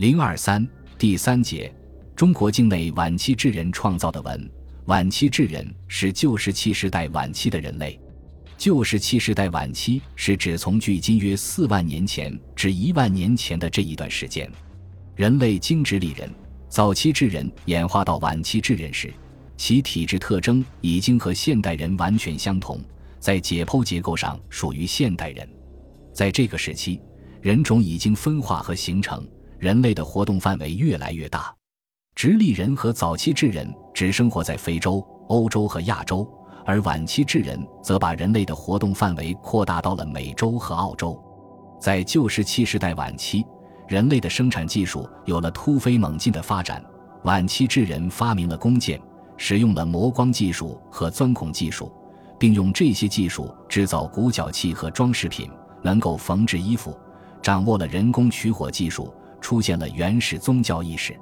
零二三第三节，中国境内晚期智人创造的文。晚期智人是旧石器时代晚期的人类。旧石器时代晚期是指从距今约四万年前至一万年前的这一段时间。人类经直立人、早期智人演化到晚期智人时，其体质特征已经和现代人完全相同，在解剖结构上属于现代人。在这个时期，人种已经分化和形成，人类的活动范围越来越大。直立人和早期智人只生活在非洲、欧洲和亚洲，而晚期智人则把人类的活动范围扩大到了美洲和澳洲。在旧石器时代晚期，人类的生产技术有了突飞猛进的发展。晚期智人发明了弓箭，使用了磨光技术和钻孔技术，并用这些技术制造骨角器和装饰品，能够缝制衣服，掌握了人工取火技术，出现了原始宗教意识。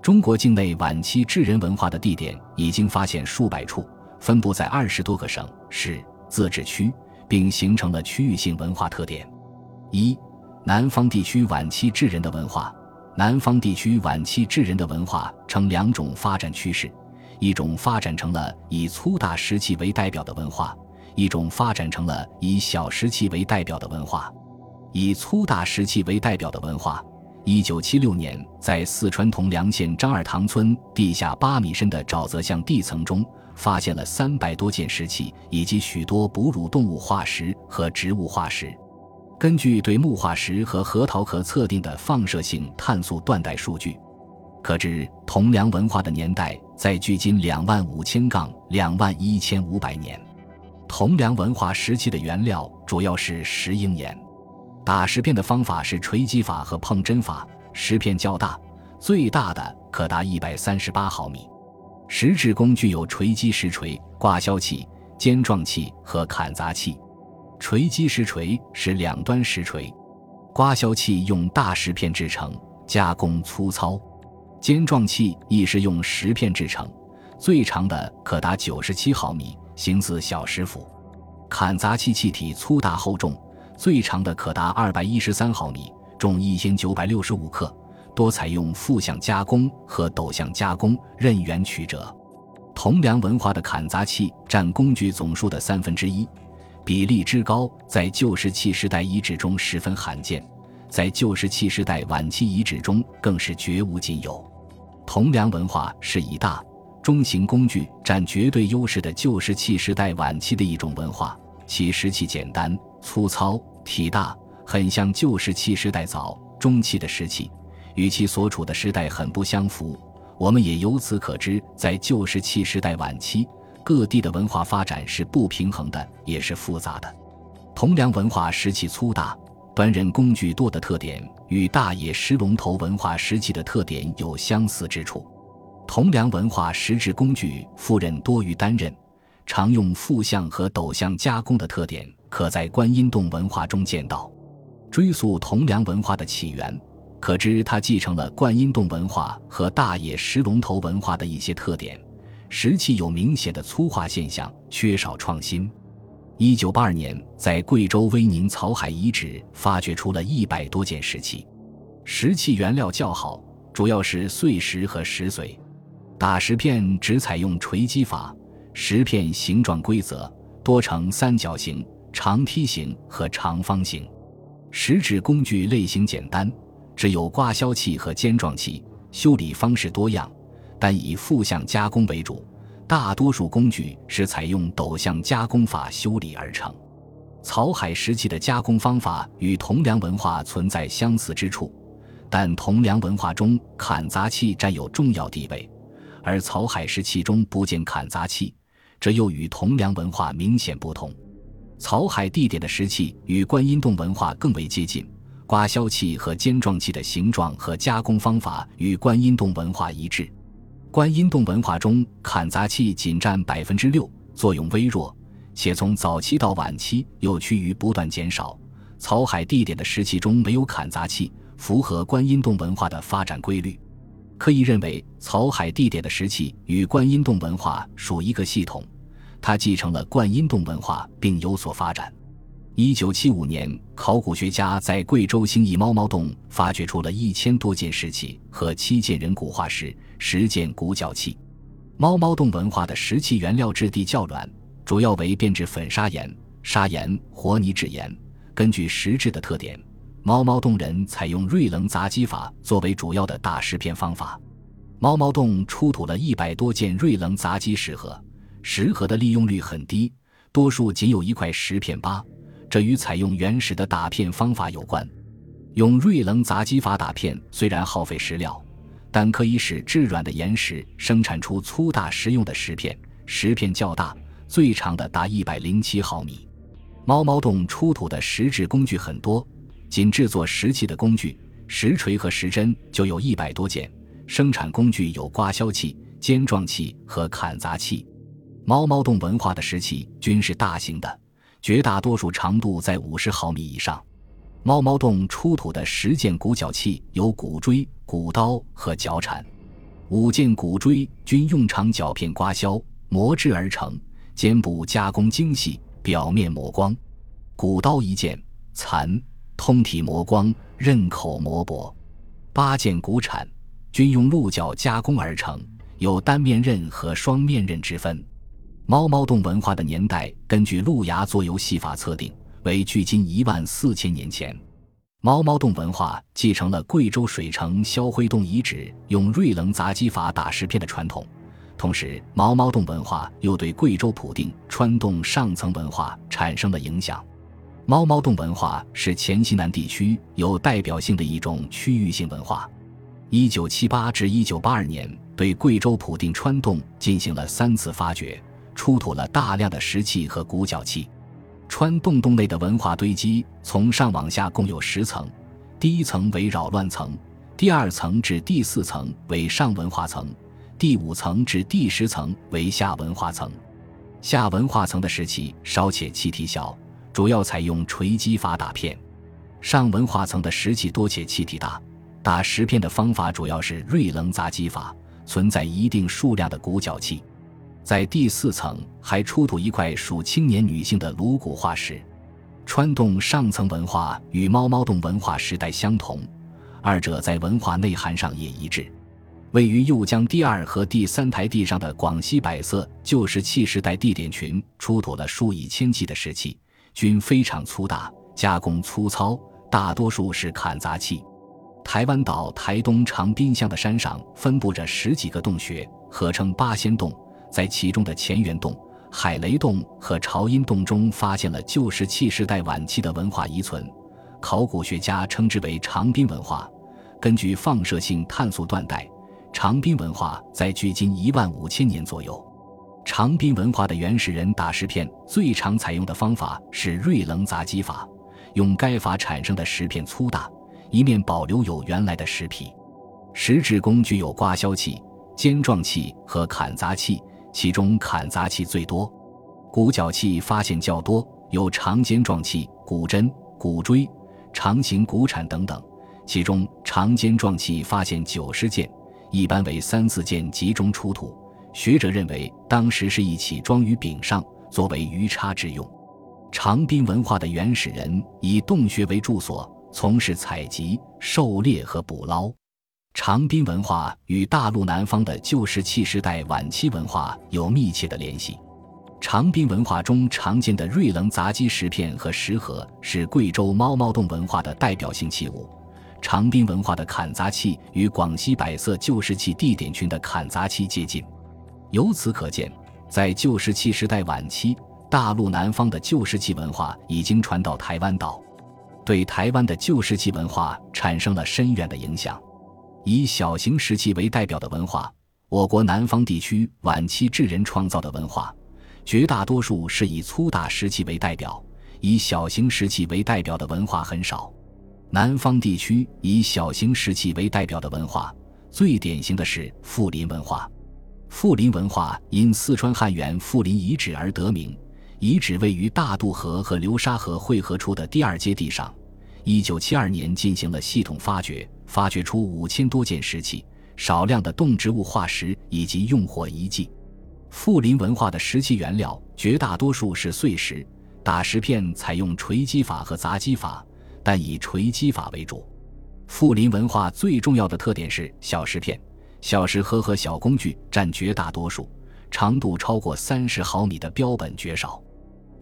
中国境内晚期智人文化的地点已经发现数百处，分布在二十多个省市自治区，并形成了区域性文化特点。一、南方地区晚期智人的文化。南方地区晚期智人的文化呈两种发展趋势：一种发展成了以粗大石器为代表的文化，一种发展成了以小石器为代表的文化。以粗大石器为代表的文化。一九七六年，在四川铜梁县张二塘村地下八米深的沼泽巷地层中，发现了三百多件石器以及许多哺乳动物化石和植物化石。根据对木化石和核桃壳测定的放射性碳素断代数据，可知铜梁文化的年代在距今两万五千杠两万一千五百年。铜梁文化石器的原料主要是石英岩。打石片的方法是锤击法和碰针法，石片较大，最大的可达一百三十八毫米。石制工具有锤击石锤、刮削器、尖状器和砍砸器。锤击石锤是两端石锤，刮削器用大石片制成，加工粗糙。尖状器亦是用石片制成，最长的可达九十七毫米，形似小石斧。砍砸器器体粗大厚重。最长的可达二百一十三毫米，重一千九百六十五克，多采用负向加工和陡向加工，刃圆曲折。铜梁文化的砍砸器占工具总数的三分之一，比例之高，在旧石器时代遗址中十分罕见，在旧石器时代晚期遗址中更是绝无仅有。铜梁文化是以大、中型工具占绝对优势的旧石器时代晚期的一种文化，其石器简单粗糙。体大很像旧石器时代早中期的石器，与其所处的时代很不相符。我们也由此可知，在旧石器时代晚期，各地的文化发展是不平衡的，也是复杂的。铜梁文化石器粗大、端刃工具多的特点，与大野石龙头文化石器的特点有相似之处。铜梁文化石制工具复刃多于单刃，常用负向和陡向加工的特点。可在观音洞文化中见到，追溯铜梁文化的起源，可知它继承了观音洞文化和大野石龙头文化的一些特点。石器有明显的粗化现象，缺少创新。一九八二年，在贵州威宁草海遗址发掘出了一百多件石器，石器原料较好，主要是碎石和石髓。打石片只采用锤击法，石片形状规则，多呈三角形。长梯形和长方形，石质工具类型简单，只有刮削器和尖状器。修理方式多样，但以负向加工为主。大多数工具是采用陡向加工法修理而成。草海石器的加工方法与铜梁文化存在相似之处，但铜梁文化中砍砸器占有重要地位，而草海石器中不见砍砸器，这又与铜梁文化明显不同。草海地点的石器与观音洞文化更为接近，刮削器和尖状器的形状和加工方法与观音洞文化一致。观音洞文化中砍砸器仅占百分之六，作用微弱，且从早期到晚期又趋于不断减少。草海地点的石器中没有砍砸器，符合观音洞文化的发展规律。可以认为，草海地点的石器与观音洞文化属一个系统。它继承了观音洞文化，并有所发展。一九七五年，考古学家在贵州兴义猫猫洞发掘出了一千多件石器和七件人骨化石、十件骨角器。猫猫洞文化的石器原料质地较软，主要为变质粉砂岩、砂岩、活泥质岩。根据石质的特点，猫猫洞人采用锐棱砸击法作为主要的打石片方法。猫猫洞出土了一百多件锐棱砸击石盒，石盒的利用率很低，多数仅有一块石片疤。这与采用原始的打片方法有关。用锐棱砸击法打片虽然耗费石料，但可以使质软的岩石生产出粗大实用的石片。石片较大，最长的达一百零七毫米。猫猫洞出土的石质工具很多，仅制作石器的工具，石锤和石针就有一百多件。生产工具有刮削器、尖状器和砍砸器。猫猫洞文化的石器均是大型的。绝大多数长度在五十毫米以上。猫猫洞出土的十件骨角器有骨锥、骨刀和角铲，五件骨锥均用长角片刮削磨制而成，肩部加工精细，表面磨光；骨刀一件，残通体磨光，刃口磨薄。八件骨铲均用鹿角加工而成，有单面刃和双面刃之分。猫猫洞文化的年代，根据路牙做游戏法测定为距今一万四千年前。猫猫洞文化继承了贵州水城肖辉洞遗址用锐棱砸击法打石片的传统，同时猫猫洞文化又对贵州普定川洞上层文化产生了影响。猫猫洞文化是黔西南地区有代表性的一种区域性文化。一九七八至一九八二年，对贵州普定川洞进行了三次发掘。出土了大量的石器和骨角器。川洞洞内的文化堆积从上往下共有十层，第一层为扰乱层，第二层至第四层为上文化层，第五层至第十层为下文化层。下文化层的石器稍且气体小，主要采用锤击法打片；上文化层的石器多且气体大，打石片的方法主要是锐棱砸击法，存在一定数量的骨角器。在第四层还出土一块属青年女性的颅骨化石，川洞上层文化与猫猫洞文化时代相同，二者在文化内涵上也一致。位于右江第二和第三台地上的广西百色旧石器时代地点群出土了数以千计的石器，均非常粗大，加工粗糙，大多数是砍砸器。台湾岛台东长滨乡的山上分布着十几个洞穴，合称八仙洞。在其中的乾元洞、海雷洞和朝阴洞中，发现了旧石器时代晚期的文化遗存，考古学家称之为长滨文化。根据放射性碳素断代，长滨文化在距今一万五千年左右。长滨文化的原始人打石片最常采用的方法是锐棱砸击法，用该法产生的石片粗大，一面保留有原来的石皮。石质工具有刮削器、尖状器和砍砸器。其中砍砸器最多，骨角器发现较多，有长尖状器、骨针、骨锥、长形骨铲等等。其中长尖状器发现九十件，一般为三四件集中出土。学者认为，当时是一起装于柄上，作为鱼叉之用。长滨文化的原始人以洞穴为住所，从事采集、狩猎和捕捞。长滨文化与大陆南方的旧石器时代晚期文化有密切的联系。长滨文化中常见的锐棱砸击石片和石盒是贵州猫猫洞文化的代表性器物。长滨文化的砍砸器与广西百色旧石器地点群的砍砸器接近。由此可见，在旧石器时代晚期，大陆南方的旧石器文化已经传到台湾岛，对台湾的旧石器文化产生了深远的影响。以小型石器为代表的文化，我国南方地区晚期智人创造的文化，绝大多数是以粗大石器为代表，以小型石器为代表的文化很少。南方地区以小型石器为代表的文化，最典型的是富林文化。富林文化因四川汉源富林遗址而得名，遗址位于大渡河和流沙河汇合处的第二阶地上。一九七二年进行了系统发掘。发掘出五千多件石器、少量的动植物化石以及用火遗迹。富林文化的石器原料绝大多数是碎石，打石片采用锤击法和砸击法，但以锤击法为主。富林文化最重要的特点是小石片、小石盒和小工具占绝大多数，长度超过三十毫米的标本绝少。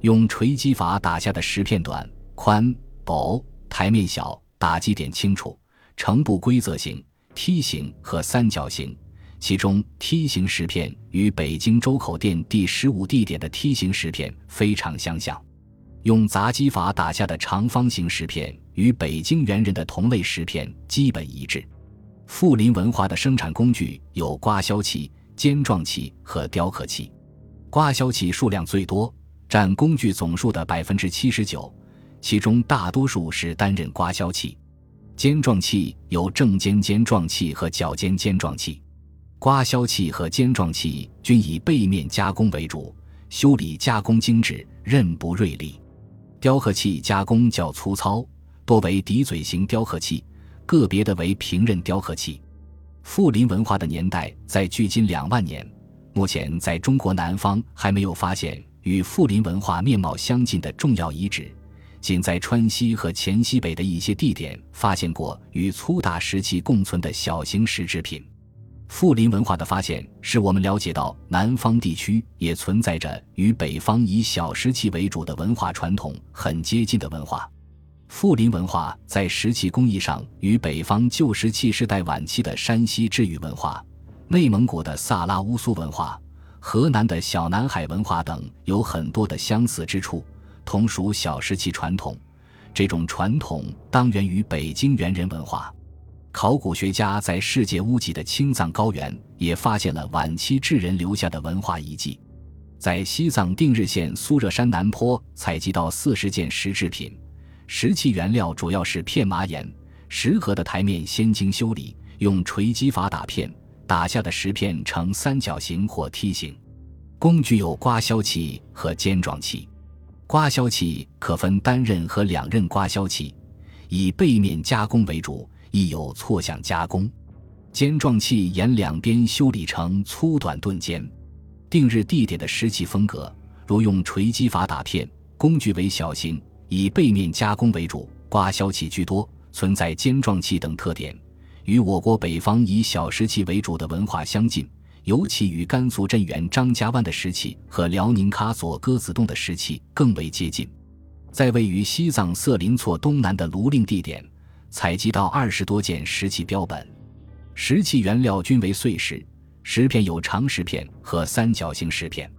用锤击法打下的石片短、宽、薄，台面小，打击点清楚，呈不规则形、梯形和三角形。其中梯形石片与北京周口店第十五地点的梯形石片非常相像。用砸击法打下的长方形石片与北京猿人的同类石片基本一致。富林文化的生产工具有刮削器、尖状器和雕刻器。刮削器数量最多，占工具总数的百分之七十九，其中大多数是单刃刮削器。尖状器有正尖尖状器和角尖尖状器。刮削器和尖状器均以背面加工为主，修理加工精致，刃不锐利。雕刻器加工较粗糙，多为笛嘴型雕刻器，个别的为平刃雕刻器。富林文化的年代在距今两万年，目前在中国南方还没有发现与富林文化面貌相近的重要遗址，仅在川西和黔西北的一些地点发现过与粗大石器共存的小型石制品。富林文化的发现，使我们了解到南方地区也存在着与北方以小石器为主的文化传统很接近的文化。富林文化在石器工艺上与北方旧石器时代晚期的山西治宇文化、内蒙古的萨拉乌苏文化、河南的小南海文化等有很多的相似之处，同属小石器传统。这种传统当源于北京猿人文化。考古学家在世界屋脊的青藏高原也发现了晚期智人留下的文化遗迹，在西藏定日县苏热山南坡采集到四十件石制品，石器原料主要是片麻岩，石盒的台面先经修理，用锤击法打片，打下的石片呈三角形或梯形。工具有刮削器和尖状器，刮削器可分单刃和两刃刮削器，以背面加工为主。亦有错向加工，尖状器沿两边修理成粗短钝尖。定日地点的石器风格，如用锤击法打片，工具为小型，以背面加工为主，刮削器居多，存在尖状器等特点，与我国北方以小石器为主的文化相近，尤其与甘肃镇远张家湾的石器和辽宁喀左鸽子洞的石器更为接近。在位于西藏色林措东南的庐陵地点。采集到二十多件石器标本，石器原料均为碎石，石片有长石片和三角形石片，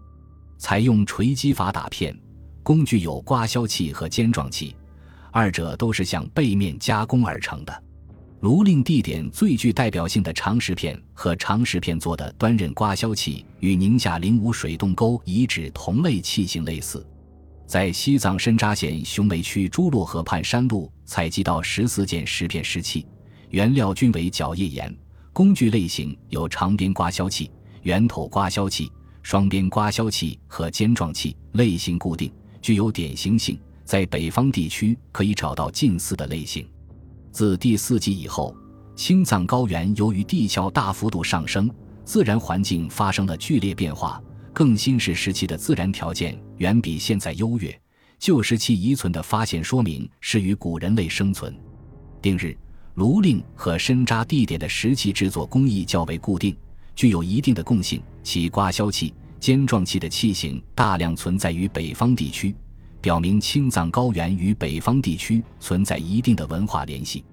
采用锤击法打片，工具有刮削器和尖状器，二者都是向背面加工而成的。庐陵地点最具代表性的长石片和长石片做的端刃刮削器，与宁夏灵武水洞沟遗址同类器型类似。在西藏深扎县雄梅区朱洛河畔山路采集到十四件石片石器，原料均为角叶岩，工具类型有长边刮削器、圆头刮削器、双边刮削器和尖状器，类型固定，具有典型性，在北方地区可以找到近似的类型。自第四纪以后，青藏高原由于地壳大幅度上升，自然环境发生了剧烈变化。更新世时期的自然条件远比现在优越，旧石器遗存的发现说明是与古人类生存。定日、炉令和深扎地点的石器制作工艺较为固定，具有一定的共性。其刮削器、尖状器的器型大量存在于北方地区，表明青藏高原与北方地区存在一定的文化联系。